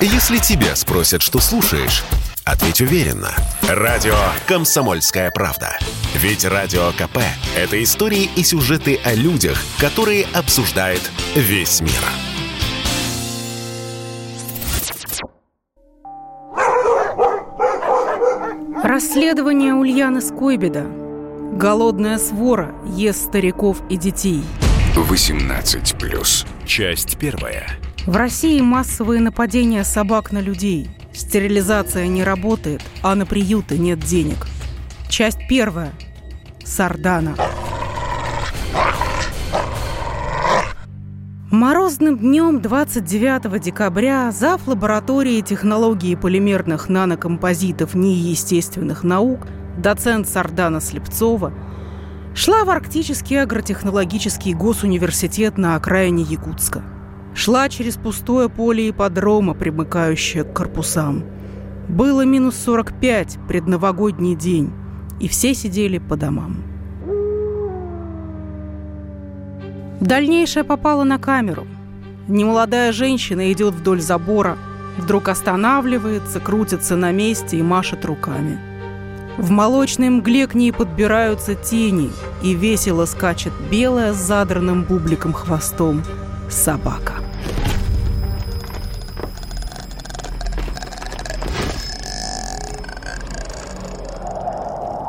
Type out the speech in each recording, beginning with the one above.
Если тебя спросят, что слушаешь, ответь уверенно. Радио «Комсомольская правда». Ведь Радио КП – это истории и сюжеты о людях, которые обсуждает весь мир. Расследование Ульяны Скойбеда. Голодная свора ест стариков и детей. 18+. Часть первая. В России массовые нападения собак на людей. Стерилизация не работает, а на приюты нет денег. Часть первая. Сардана. Морозным днем 29 декабря зав. лаборатории технологии полимерных нанокомпозитов неестественных наук доцент Сардана Слепцова шла в Арктический агротехнологический госуниверситет на окраине Якутска – Шла через пустое поле ипподрома, примыкающее к корпусам. Было минус 45, предновогодний день, и все сидели по домам. Дальнейшее попало на камеру. Немолодая женщина идет вдоль забора, вдруг останавливается, крутится на месте и машет руками. В молочной мгле к ней подбираются тени, и весело скачет белая с задранным бубликом хвостом собака.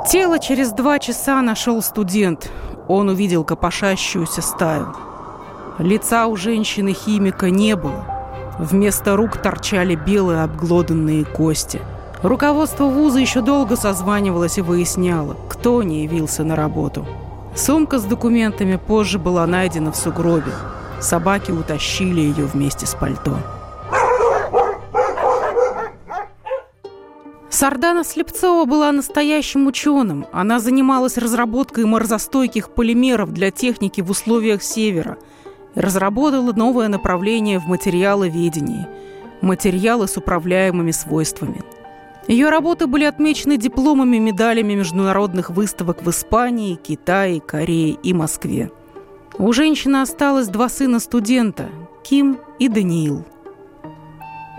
Тело через два часа нашел студент. Он увидел копошащуюся стаю. Лица у женщины-химика не было. Вместо рук торчали белые обглоданные кости. Руководство вуза еще долго созванивалось и выясняло, кто не явился на работу. Сумка с документами позже была найдена в сугробе. Собаки утащили ее вместе с пальто. Сардана Слепцова была настоящим ученым. Она занималась разработкой морозостойких полимеров для техники в условиях Севера. И разработала новое направление в материаловедении – материалы с управляемыми свойствами. Ее работы были отмечены дипломами, медалями международных выставок в Испании, Китае, Корее и Москве. У женщины осталось два сына студента – Ким и Даниил.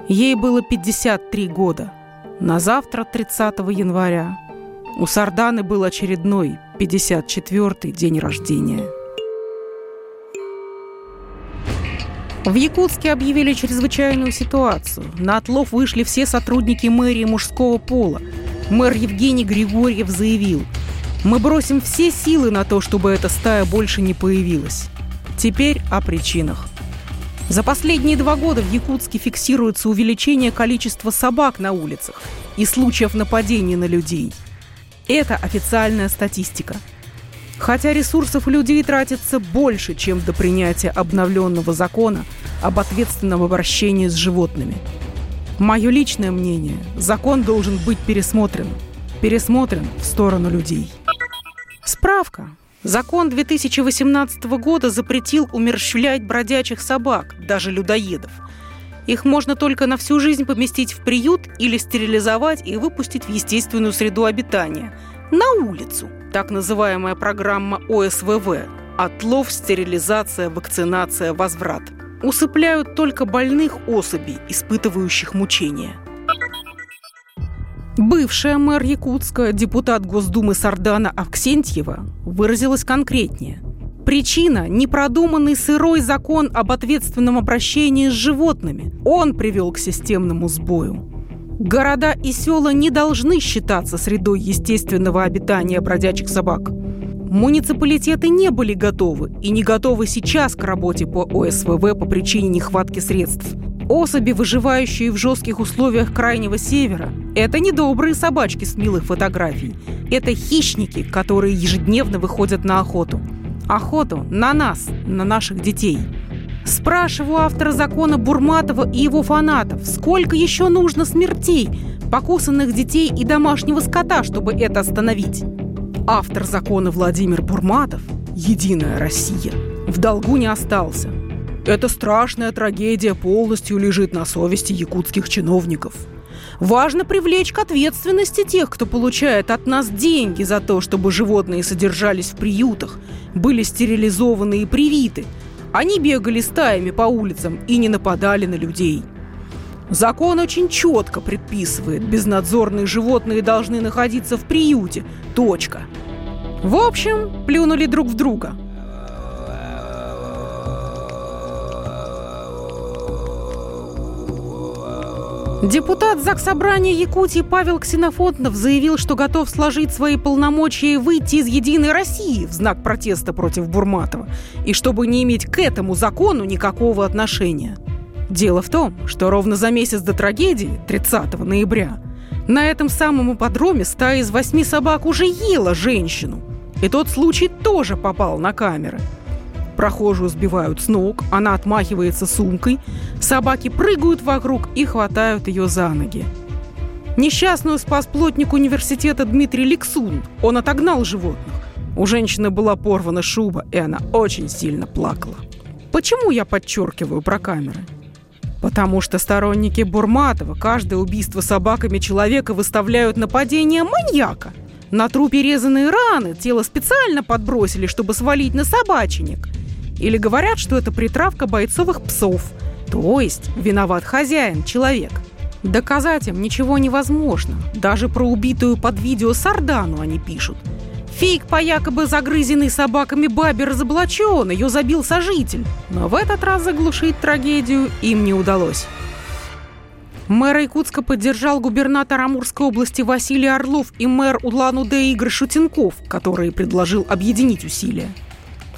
Ей было 53 года – на завтра, 30 января, у Сарданы был очередной 54-й день рождения. В Якутске объявили чрезвычайную ситуацию. На отлов вышли все сотрудники мэрии мужского пола. Мэр Евгений Григорьев заявил, «Мы бросим все силы на то, чтобы эта стая больше не появилась». Теперь о причинах – за последние два года в Якутске фиксируется увеличение количества собак на улицах и случаев нападений на людей. Это официальная статистика. Хотя ресурсов людей тратится больше, чем до принятия обновленного закона об ответственном обращении с животными. Мое личное мнение – закон должен быть пересмотрен. Пересмотрен в сторону людей. Справка. Закон 2018 года запретил умерщвлять бродячих собак, даже людоедов. Их можно только на всю жизнь поместить в приют или стерилизовать и выпустить в естественную среду обитания – на улицу. Так называемая программа ОСВВ – отлов, стерилизация, вакцинация, возврат. Усыпляют только больных особей, испытывающих мучения – Бывшая мэр Якутска, депутат Госдумы Сардана Авксентьева, выразилась конкретнее. Причина – непродуманный сырой закон об ответственном обращении с животными. Он привел к системному сбою. Города и села не должны считаться средой естественного обитания бродячих собак. Муниципалитеты не были готовы и не готовы сейчас к работе по ОСВВ по причине нехватки средств – Особи, выживающие в жестких условиях Крайнего Севера, это не добрые собачки с милых фотографий. Это хищники, которые ежедневно выходят на охоту. Охоту на нас, на наших детей. Спрашиваю автора закона Бурматова и его фанатов, сколько еще нужно смертей, покусанных детей и домашнего скота, чтобы это остановить? Автор закона Владимир Бурматов, «Единая Россия», в долгу не остался. Эта страшная трагедия полностью лежит на совести якутских чиновников. Важно привлечь к ответственности тех, кто получает от нас деньги за то, чтобы животные содержались в приютах, были стерилизованы и привиты. Они бегали стаями по улицам и не нападали на людей. Закон очень четко предписывает, безнадзорные животные должны находиться в приюте. Точка. В общем, плюнули друг в друга. Депутат Заксобрания Якутии Павел Ксенофонтов заявил, что готов сложить свои полномочия и выйти из «Единой России» в знак протеста против Бурматова, и чтобы не иметь к этому закону никакого отношения. Дело в том, что ровно за месяц до трагедии, 30 ноября, на этом самом ипподроме стая из восьми собак уже ела женщину. И тот случай тоже попал на камеры – Прохожую сбивают с ног, она отмахивается сумкой, собаки прыгают вокруг и хватают ее за ноги. Несчастную спас плотник университета Дмитрий Лексун. Он отогнал животных. У женщины была порвана шуба, и она очень сильно плакала. Почему я подчеркиваю про камеры? Потому что сторонники Бурматова каждое убийство собаками человека выставляют нападение маньяка. На трупе резаные раны, тело специально подбросили, чтобы свалить на собаченек. Или говорят, что это притравка бойцовых псов. То есть виноват хозяин, человек. Доказать им ничего невозможно. Даже про убитую под видео Сардану они пишут. Фейк по якобы загрызенной собаками бабе разоблачен, ее забил сожитель. Но в этот раз заглушить трагедию им не удалось. Мэр Якутска поддержал губернатор Амурской области Василий Орлов и мэр Улан-Удэ Игорь Шутенков, который предложил объединить усилия.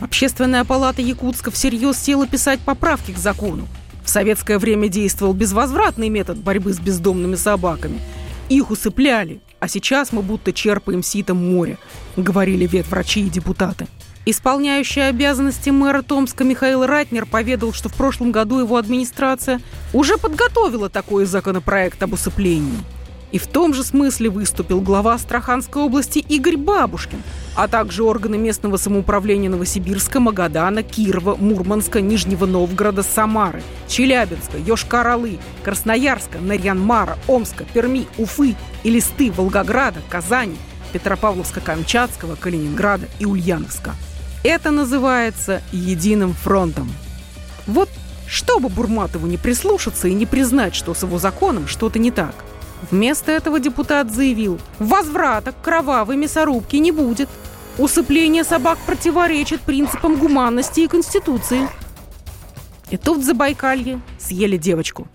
Общественная палата Якутска всерьез села писать поправки к закону. В советское время действовал безвозвратный метод борьбы с бездомными собаками. Их усыпляли, а сейчас мы будто черпаем ситом море, говорили ветврачи и депутаты. Исполняющий обязанности мэра Томска Михаил Ратнер поведал, что в прошлом году его администрация уже подготовила такой законопроект об усыплении – и в том же смысле выступил глава Астраханской области Игорь Бабушкин, а также органы местного самоуправления Новосибирска, Магадана, Кирова, Мурманска, Нижнего Новгорода, Самары, Челябинска, Йошкар-Олы, Красноярска, Нарьян-Мара, Омска, Перми, Уфы, Илисты, Волгограда, Казани, Петропавловска-Камчатского, Калининграда и Ульяновска. Это называется «единым фронтом». Вот чтобы Бурматову не прислушаться и не признать, что с его законом что-то не так – Вместо этого депутат заявил, возврата к кровавой мясорубке не будет. Усыпление собак противоречит принципам гуманности и Конституции. И тут в Забайкалье съели девочку.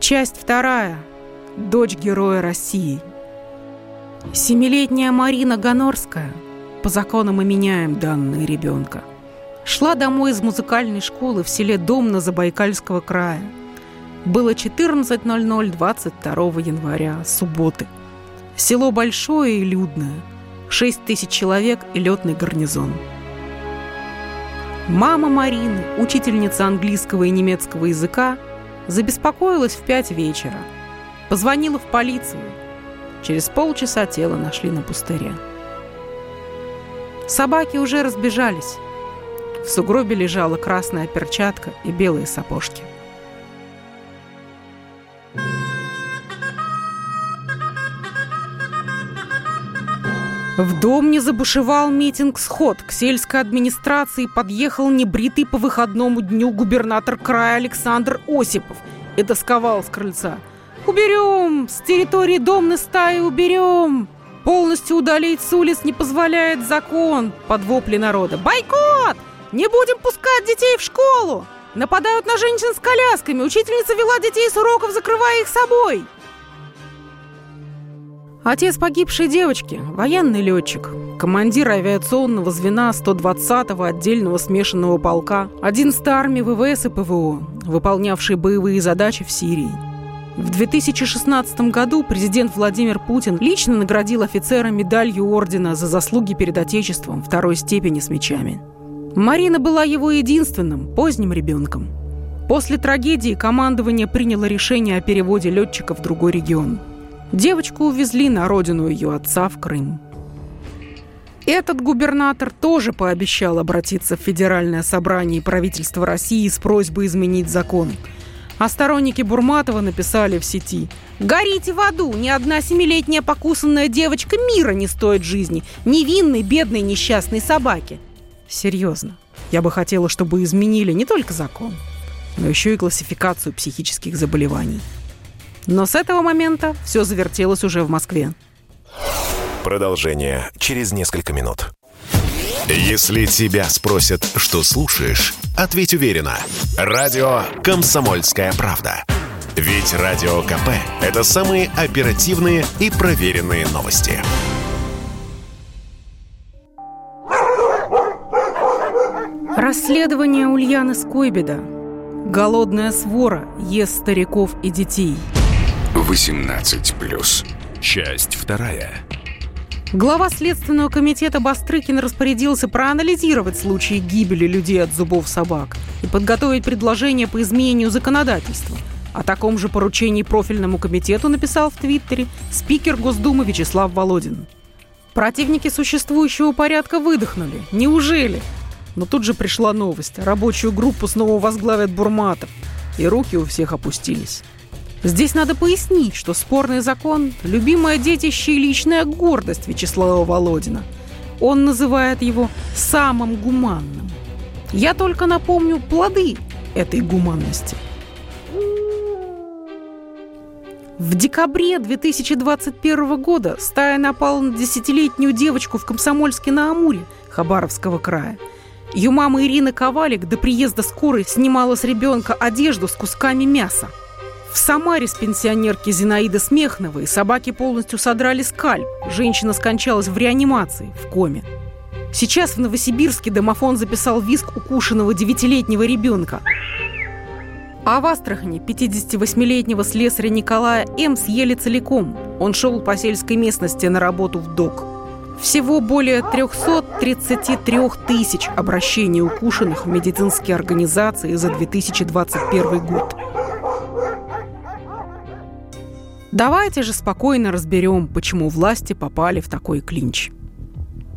Часть вторая. Дочь героя России. Семилетняя Марина Гонорская. По закону мы меняем данные ребенка. Шла домой из музыкальной школы в селе Домна Забайкальского края – было 14.00 22 января, субботы. Село большое и людное. 6 тысяч человек и летный гарнизон. Мама Марины, учительница английского и немецкого языка, забеспокоилась в пять вечера. Позвонила в полицию. Через полчаса тело нашли на пустыре. Собаки уже разбежались. В сугробе лежала красная перчатка и белые сапожки. В дом не забушевал митинг-сход. К сельской администрации подъехал небритый по выходному дню губернатор края Александр Осипов и досковал с крыльца. «Уберем! С территории домной стаи уберем! Полностью удалить с улиц не позволяет закон!» Под вопли народа. «Бойкот! Не будем пускать детей в школу! Нападают на женщин с колясками! Учительница вела детей с уроков, закрывая их собой!» Отец погибшей девочки – военный летчик, командир авиационного звена 120-го отдельного смешанного полка 11-й армии ВВС и ПВО, выполнявший боевые задачи в Сирии. В 2016 году президент Владимир Путин лично наградил офицера медалью ордена за заслуги перед Отечеством второй степени с мечами. Марина была его единственным, поздним ребенком. После трагедии командование приняло решение о переводе летчика в другой регион – Девочку увезли на родину ее отца в Крым. Этот губернатор тоже пообещал обратиться в Федеральное собрание и правительство России с просьбой изменить закон. А сторонники Бурматова написали в сети «Горите в аду! Ни одна семилетняя покусанная девочка мира не стоит жизни! Невинной, бедной, несчастной собаки!» Серьезно, я бы хотела, чтобы изменили не только закон, но еще и классификацию психических заболеваний. Но с этого момента все завертелось уже в Москве. Продолжение через несколько минут. Если тебя спросят, что слушаешь, ответь уверенно. Радио «Комсомольская правда». Ведь Радио КП – это самые оперативные и проверенные новости. Расследование Ульяны Скойбеда. Голодная свора ест стариков и детей. 18+. Часть вторая. Глава Следственного комитета Бастрыкин распорядился проанализировать случаи гибели людей от зубов собак и подготовить предложение по изменению законодательства. О таком же поручении профильному комитету написал в Твиттере спикер Госдумы Вячеслав Володин. Противники существующего порядка выдохнули. Неужели? Но тут же пришла новость. Рабочую группу снова возглавят Бурматов. И руки у всех опустились. Здесь надо пояснить, что спорный закон – любимое детище и личная гордость Вячеслава Володина. Он называет его самым гуманным. Я только напомню плоды этой гуманности. В декабре 2021 года стая напала на десятилетнюю девочку в Комсомольске-на-Амуре Хабаровского края – ее мама Ирина Ковалик до приезда скорой снимала с ребенка одежду с кусками мяса. В Самаре с пенсионерки Зинаиды Смехновой собаки полностью содрали скальп. Женщина скончалась в реанимации, в коме. Сейчас в Новосибирске домофон записал виск укушенного девятилетнего ребенка. А в Астрахани 58-летнего слесаря Николая М. съели целиком. Он шел по сельской местности на работу в ДОК. Всего более 333 тысяч обращений укушенных в медицинские организации за 2021 год. Давайте же спокойно разберем, почему власти попали в такой клинч.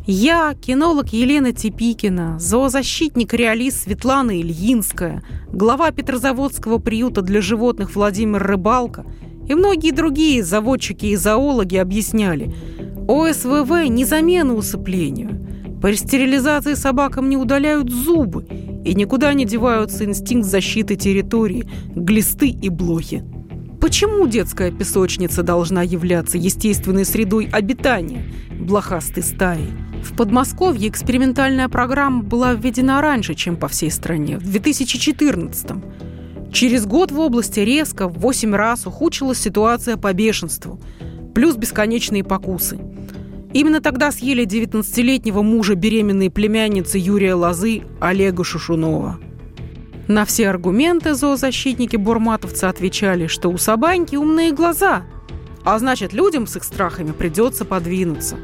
Я, кинолог Елена Типикина, зоозащитник-реалист Светлана Ильинская, глава Петрозаводского приюта для животных Владимир Рыбалка и многие другие заводчики и зоологи объясняли – ОСВВ не замена усыплению. При стерилизации собакам не удаляют зубы и никуда не деваются инстинкт защиты территории, глисты и блохи. Почему детская песочница должна являться естественной средой обитания блохастой стаи? В Подмосковье экспериментальная программа была введена раньше, чем по всей стране, в 2014 -м. Через год в области резко в 8 раз ухудшилась ситуация по бешенству, плюс бесконечные покусы – Именно тогда съели 19-летнего мужа беременной племянницы Юрия Лозы Олега Шушунова. На все аргументы зоозащитники бурматовцы отвечали, что у Сабаньки умные глаза, а значит, людям с их страхами придется подвинуться.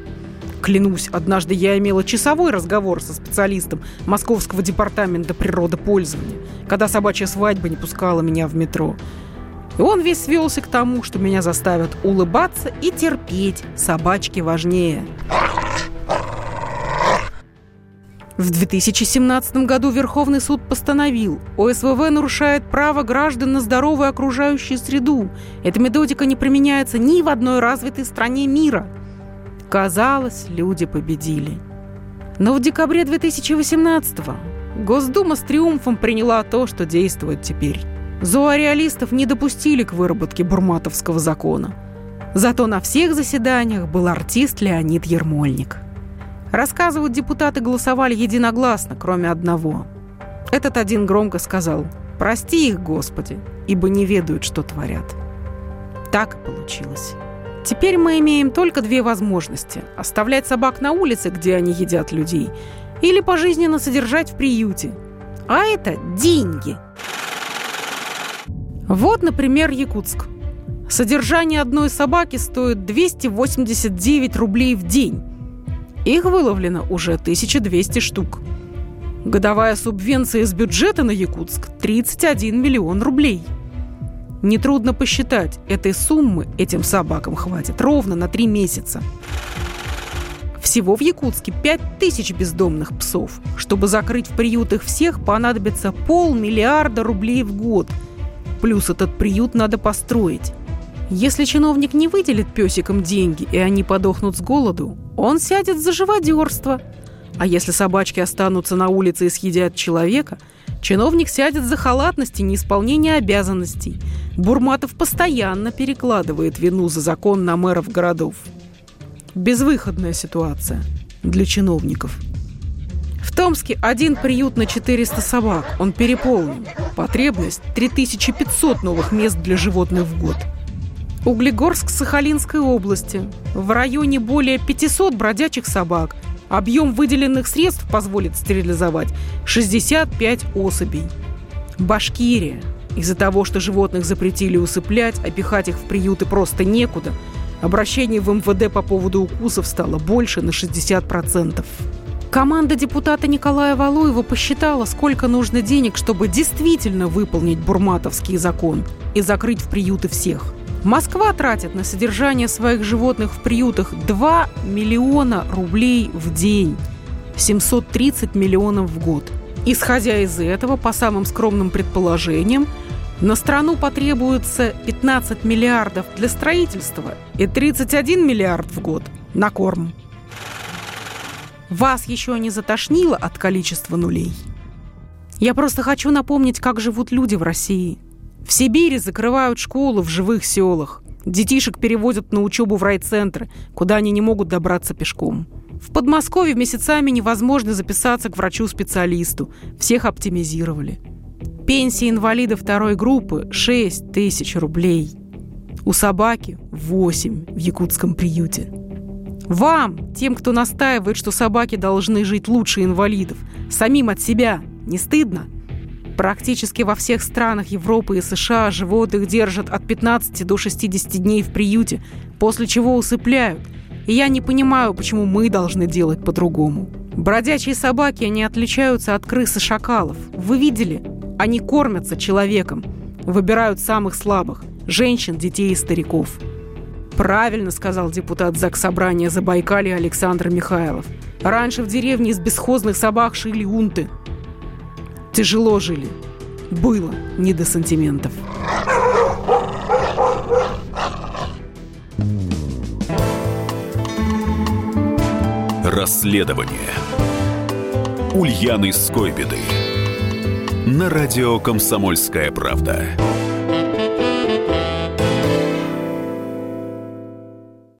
Клянусь, однажды я имела часовой разговор со специалистом Московского департамента природопользования, когда собачья свадьба не пускала меня в метро. И он весь свелся к тому, что меня заставят улыбаться и терпеть. Собачки важнее. В 2017 году Верховный суд постановил, ОСВВ нарушает право граждан на здоровую окружающую среду. Эта методика не применяется ни в одной развитой стране мира. Казалось, люди победили. Но в декабре 2018 Госдума с триумфом приняла то, что действует теперь. Зоореалистов не допустили к выработке бурматовского закона. Зато на всех заседаниях был артист Леонид Ермольник. Рассказывают, депутаты голосовали единогласно, кроме одного. Этот один громко сказал «Прости их, Господи, ибо не ведают, что творят». Так и получилось. Теперь мы имеем только две возможности – оставлять собак на улице, где они едят людей, или пожизненно содержать в приюте. А это деньги – вот, например, Якутск. Содержание одной собаки стоит 289 рублей в день. Их выловлено уже 1200 штук. Годовая субвенция из бюджета на Якутск – 31 миллион рублей. Нетрудно посчитать, этой суммы этим собакам хватит ровно на три месяца. Всего в Якутске 5000 бездомных псов. Чтобы закрыть в приютах всех, понадобится полмиллиарда рублей в год – Плюс этот приют надо построить. Если чиновник не выделит песикам деньги, и они подохнут с голоду, он сядет за живодерство. А если собачки останутся на улице и съедят человека, Чиновник сядет за халатность и неисполнение обязанностей. Бурматов постоянно перекладывает вину за закон на мэров городов. Безвыходная ситуация для чиновников. В Томске один приют на 400 собак. Он переполнен. Потребность – 3500 новых мест для животных в год. Углегорск Сахалинской области. В районе более 500 бродячих собак. Объем выделенных средств позволит стерилизовать 65 особей. Башкирия. Из-за того, что животных запретили усыплять, а пихать их в приюты просто некуда, обращений в МВД по поводу укусов стало больше на 60%. Команда депутата Николая Валуева посчитала, сколько нужно денег, чтобы действительно выполнить бурматовский закон и закрыть в приюты всех. Москва тратит на содержание своих животных в приютах 2 миллиона рублей в день, 730 миллионов в год. Исходя из этого, по самым скромным предположениям, на страну потребуется 15 миллиардов для строительства и 31 миллиард в год на корм. Вас еще не затошнило от количества нулей? Я просто хочу напомнить, как живут люди в России. В Сибири закрывают школы в живых селах. Детишек переводят на учебу в райцентры, куда они не могут добраться пешком. В Подмосковье месяцами невозможно записаться к врачу-специалисту. Всех оптимизировали. Пенсии инвалида второй группы – 6 тысяч рублей. У собаки – 8 в якутском приюте. Вам, тем, кто настаивает, что собаки должны жить лучше инвалидов, самим от себя, не стыдно? Практически во всех странах Европы и США животных держат от 15 до 60 дней в приюте, после чего усыпляют. И я не понимаю, почему мы должны делать по-другому. Бродячие собаки, они отличаются от крыс и шакалов. Вы видели? Они кормятся человеком. Выбирают самых слабых – женщин, детей и стариков. Правильно сказал депутат Заксобрания Забайкалья Александр Михайлов. Раньше в деревне из бесхозных собак шили унты. Тяжело жили. Было не до сантиментов. Расследование Ульяны Скойбеды на радио «Комсомольская правда».